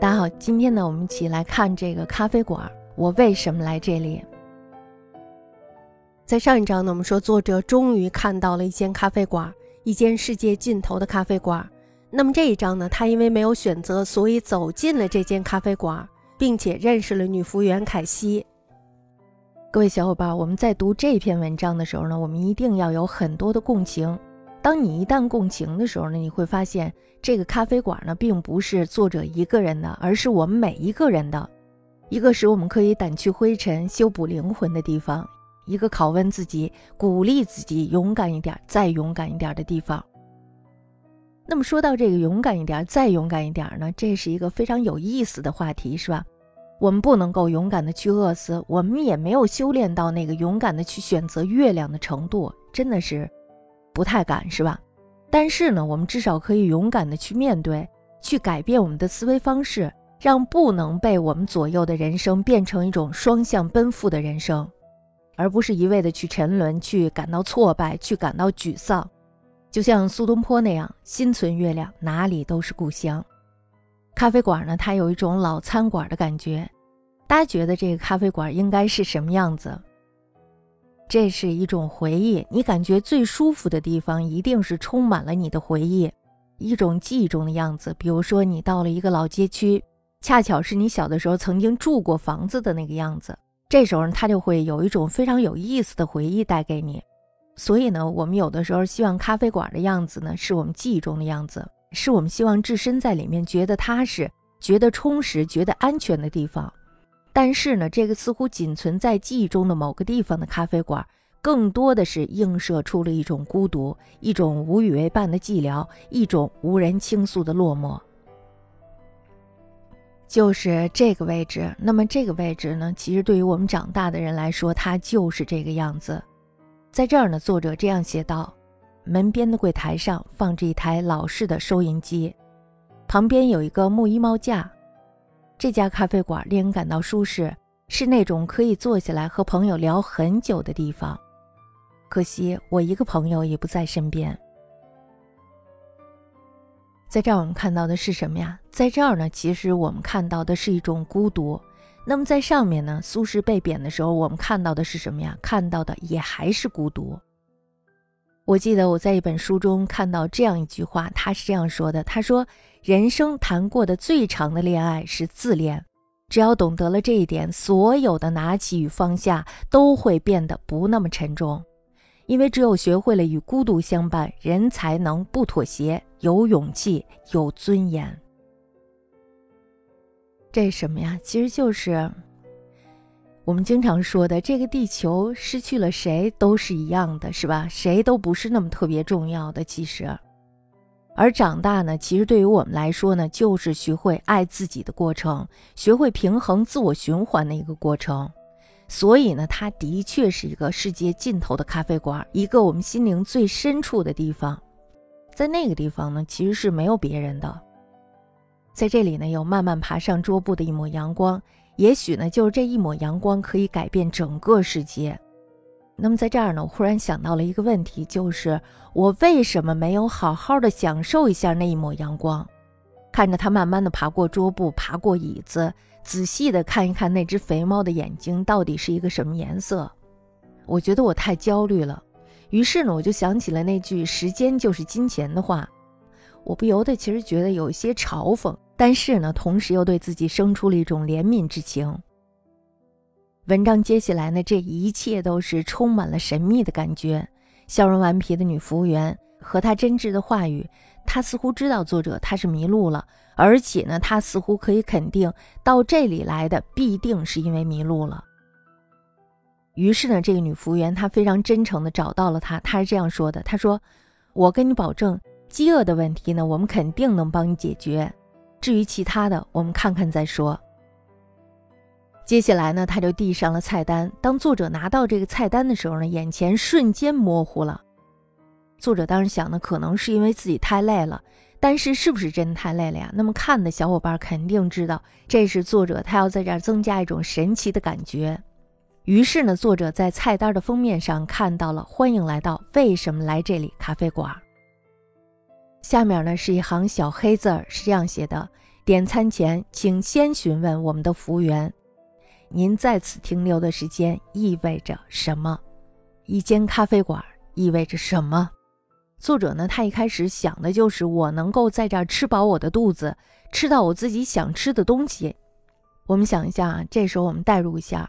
大家好，今天呢，我们一起来看这个咖啡馆。我为什么来这里？在上一章呢，我们说作者终于看到了一间咖啡馆，一间世界尽头的咖啡馆。那么这一章呢，他因为没有选择，所以走进了这间咖啡馆，并且认识了女服务员凯西。各位小伙伴，我们在读这篇文章的时候呢，我们一定要有很多的共情。当你一旦共情的时候呢，你会发现这个咖啡馆呢，并不是作者一个人的，而是我们每一个人的，一个使我们可以掸去灰尘、修补灵魂的地方，一个拷问自己、鼓励自己勇敢一点、再勇敢一点的地方。那么说到这个勇敢一点、再勇敢一点呢，这是一个非常有意思的话题，是吧？我们不能够勇敢的去饿死，我们也没有修炼到那个勇敢的去选择月亮的程度，真的是。不太敢是吧？但是呢，我们至少可以勇敢的去面对，去改变我们的思维方式，让不能被我们左右的人生变成一种双向奔赴的人生，而不是一味的去沉沦，去感到挫败，去感到沮丧。就像苏东坡那样，心存月亮，哪里都是故乡。咖啡馆呢，它有一种老餐馆的感觉。大家觉得这个咖啡馆应该是什么样子？这是一种回忆，你感觉最舒服的地方，一定是充满了你的回忆，一种记忆中的样子。比如说，你到了一个老街区，恰巧是你小的时候曾经住过房子的那个样子，这时候呢它就会有一种非常有意思的回忆带给你。所以呢，我们有的时候希望咖啡馆的样子呢，是我们记忆中的样子，是我们希望置身在里面觉得踏实、觉得充实、觉得安全的地方。但是呢，这个似乎仅存在记忆中的某个地方的咖啡馆，更多的是映射出了一种孤独，一种无与为伴的寂寥，一种无人倾诉的落寞。就是这个位置。那么这个位置呢，其实对于我们长大的人来说，它就是这个样子。在这儿呢，作者这样写道：门边的柜台上放着一台老式的收银机，旁边有一个木衣帽架。这家咖啡馆令人感到舒适，是那种可以坐下来和朋友聊很久的地方。可惜我一个朋友也不在身边。在这儿我们看到的是什么呀？在这儿呢，其实我们看到的是一种孤独。那么在上面呢，苏轼被贬的时候，我们看到的是什么呀？看到的也还是孤独。我记得我在一本书中看到这样一句话，他是这样说的：“他说。”人生谈过的最长的恋爱是自恋，只要懂得了这一点，所有的拿起与放下都会变得不那么沉重。因为只有学会了与孤独相伴，人才能不妥协，有勇气，有尊严。这什么呀？其实就是我们经常说的，这个地球失去了谁都是一样的，是吧？谁都不是那么特别重要的，其实。而长大呢，其实对于我们来说呢，就是学会爱自己的过程，学会平衡自我循环的一个过程。所以呢，它的确是一个世界尽头的咖啡馆，一个我们心灵最深处的地方。在那个地方呢，其实是没有别人的。在这里呢，有慢慢爬上桌布的一抹阳光，也许呢，就是这一抹阳光可以改变整个世界。那么在这儿呢，我忽然想到了一个问题，就是我为什么没有好好的享受一下那一抹阳光，看着它慢慢的爬过桌布，爬过椅子，仔细的看一看那只肥猫的眼睛到底是一个什么颜色？我觉得我太焦虑了。于是呢，我就想起了那句“时间就是金钱”的话，我不由得其实觉得有一些嘲讽，但是呢，同时又对自己生出了一种怜悯之情。文章接下来呢，这一切都是充满了神秘的感觉。笑容顽皮的女服务员和她真挚的话语，她似乎知道作者他是迷路了，而且呢，她似乎可以肯定到这里来的必定是因为迷路了。于是呢，这个女服务员她非常真诚地找到了他，她是这样说的：“她说，我跟你保证，饥饿的问题呢，我们肯定能帮你解决。至于其他的，我们看看再说。”接下来呢，他就递上了菜单。当作者拿到这个菜单的时候呢，眼前瞬间模糊了。作者当时想呢，可能是因为自己太累了，但是是不是真的太累了呀？那么看的小伙伴肯定知道，这是作者他要在这儿增加一种神奇的感觉。于是呢，作者在菜单的封面上看到了“欢迎来到为什么来这里咖啡馆”。下面呢是一行小黑字儿，是这样写的：点餐前请先询问我们的服务员，您在此停留的时间意味着什么？一间咖啡馆意味着什么？作者呢，他一开始想的就是我能够在这儿吃饱我的肚子，吃到我自己想吃的东西。我们想一下啊，这时候我们代入一下，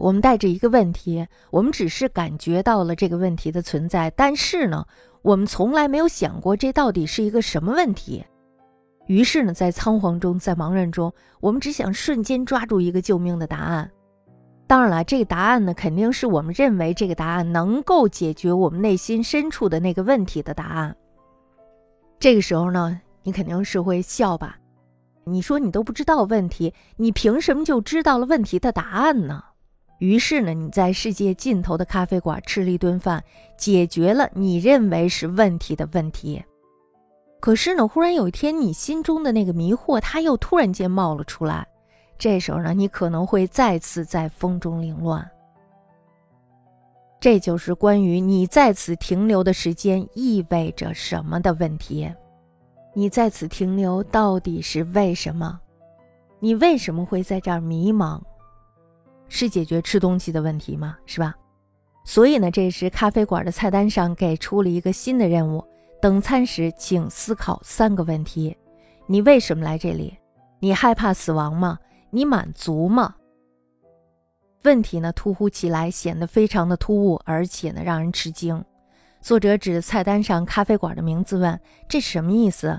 我们带着一个问题，我们只是感觉到了这个问题的存在，但是呢，我们从来没有想过这到底是一个什么问题。于是呢，在仓皇中，在茫然中，我们只想瞬间抓住一个救命的答案。当然了，这个答案呢，肯定是我们认为这个答案能够解决我们内心深处的那个问题的答案。这个时候呢，你肯定是会笑吧？你说你都不知道问题，你凭什么就知道了问题的答案呢？于是呢，你在世界尽头的咖啡馆吃了一顿饭，解决了你认为是问题的问题。可是呢，忽然有一天，你心中的那个迷惑，它又突然间冒了出来。这时候呢，你可能会再次在风中凌乱。这就是关于你在此停留的时间意味着什么的问题。你在此停留到底是为什么？你为什么会在这儿迷茫？是解决吃东西的问题吗？是吧？所以呢，这时咖啡馆的菜单上给出了一个新的任务：等餐时，请思考三个问题。你为什么来这里？你害怕死亡吗？你满足吗？问题呢突忽其来，显得非常的突兀，而且呢让人吃惊。作者指着菜单上咖啡馆的名字问：“这是什么意思？”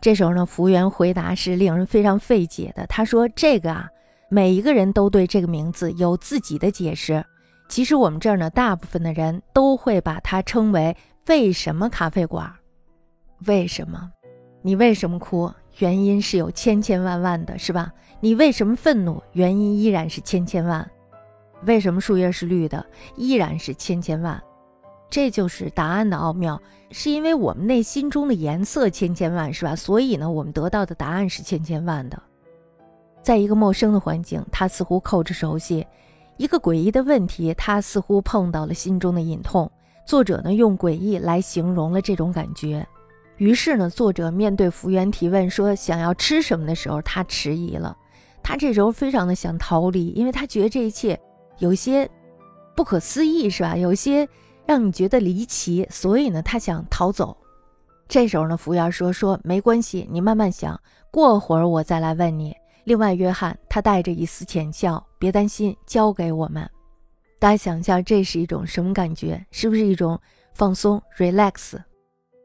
这时候呢，服务员回答是令人非常费解的。他说：“这个啊，每一个人都对这个名字有自己的解释。其实我们这儿呢，大部分的人都会把它称为‘为什么咖啡馆’。为什么？你为什么哭？原因是有千千万万的，是吧？”你为什么愤怒？原因依然是千千万。为什么树叶是绿的？依然是千千万。这就是答案的奥妙，是因为我们内心中的颜色千千万，是吧？所以呢，我们得到的答案是千千万的。在一个陌生的环境，他似乎扣着熟悉；一个诡异的问题，他似乎碰到了心中的隐痛。作者呢，用诡异来形容了这种感觉。于是呢，作者面对服务员提问说想要吃什么的时候，他迟疑了。他这时候非常的想逃离，因为他觉得这一切有些不可思议，是吧？有些让你觉得离奇，所以呢，他想逃走。这时候呢，服务员说：“说没关系，你慢慢想，过会儿我再来问你。”另外，约翰他带着一丝浅笑：“别担心，交给我们。”大家想一下，这是一种什么感觉？是不是一种放松、relax，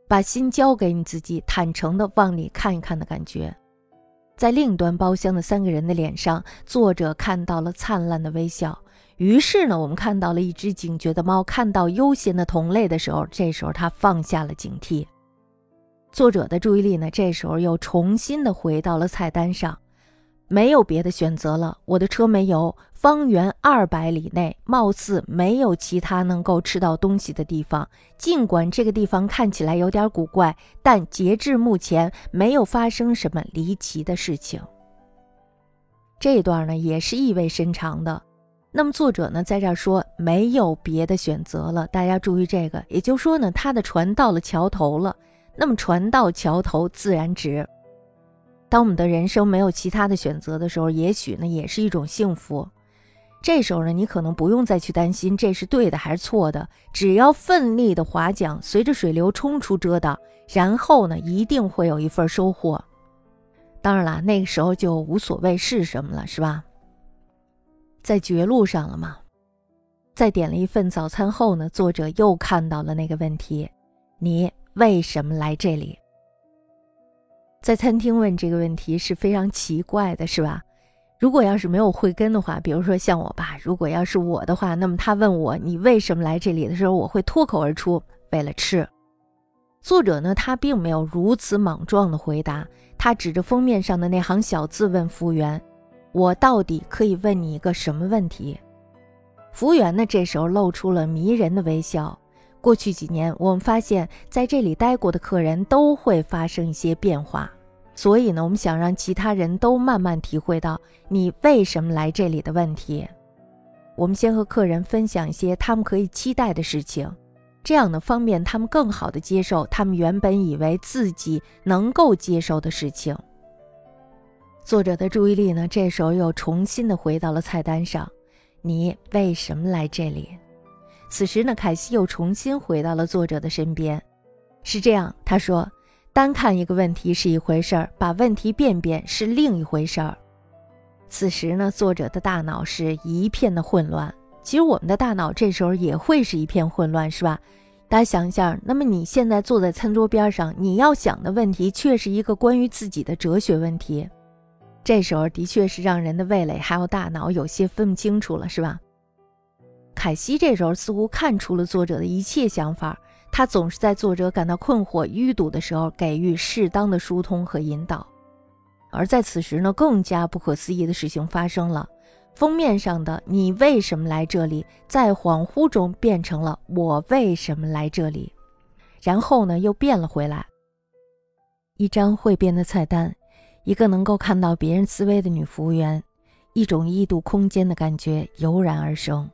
把心交给你自己，坦诚的往里看一看的感觉？在另一端包厢的三个人的脸上，作者看到了灿烂的微笑。于是呢，我们看到了一只警觉的猫看到悠闲的同类的时候，这时候它放下了警惕。作者的注意力呢，这时候又重新的回到了菜单上。没有别的选择了，我的车没油，方圆二百里内貌似没有其他能够吃到东西的地方。尽管这个地方看起来有点古怪，但截至目前没有发生什么离奇的事情。这段呢也是意味深长的。那么作者呢在这儿说没有别的选择了，大家注意这个，也就是说呢他的船到了桥头了。那么船到桥头自然直。当我们的人生没有其他的选择的时候，也许呢也是一种幸福。这时候呢，你可能不用再去担心这是对的还是错的，只要奋力的划桨，随着水流冲出遮挡，然后呢，一定会有一份收获。当然啦，那个时候就无所谓是什么了，是吧？在绝路上了嘛。在点了一份早餐后呢，作者又看到了那个问题：你为什么来这里？在餐厅问这个问题是非常奇怪的，是吧？如果要是没有慧根的话，比如说像我爸，如果要是我的话，那么他问我你为什么来这里的时候，我会脱口而出为了吃。作者呢，他并没有如此莽撞的回答，他指着封面上的那行小字问服务员：“我到底可以问你一个什么问题？”服务员呢，这时候露出了迷人的微笑。过去几年，我们发现，在这里待过的客人都会发生一些变化，所以呢，我们想让其他人都慢慢体会到你为什么来这里的问题。我们先和客人分享一些他们可以期待的事情，这样呢，方便他们更好的接受他们原本以为自己能够接受的事情。作者的注意力呢，这时候又重新的回到了菜单上。你为什么来这里？此时呢，凯西又重新回到了作者的身边。是这样，他说：“单看一个问题是一回事儿，把问题变变是另一回事儿。”此时呢，作者的大脑是一片的混乱。其实我们的大脑这时候也会是一片混乱，是吧？大家想一下，那么你现在坐在餐桌边上，你要想的问题却是一个关于自己的哲学问题。这时候的确是让人的味蕾还有大脑有些分不清楚了，是吧？凯西这时候似乎看出了作者的一切想法，他总是在作者感到困惑、淤堵的时候给予适当的疏通和引导。而在此时呢，更加不可思议的事情发生了。封面上的“你为什么来这里”在恍惚中变成了“我为什么来这里”，然后呢又变了回来。一张会变的菜单，一个能够看到别人思维的女服务员，一种异度空间的感觉油然而生。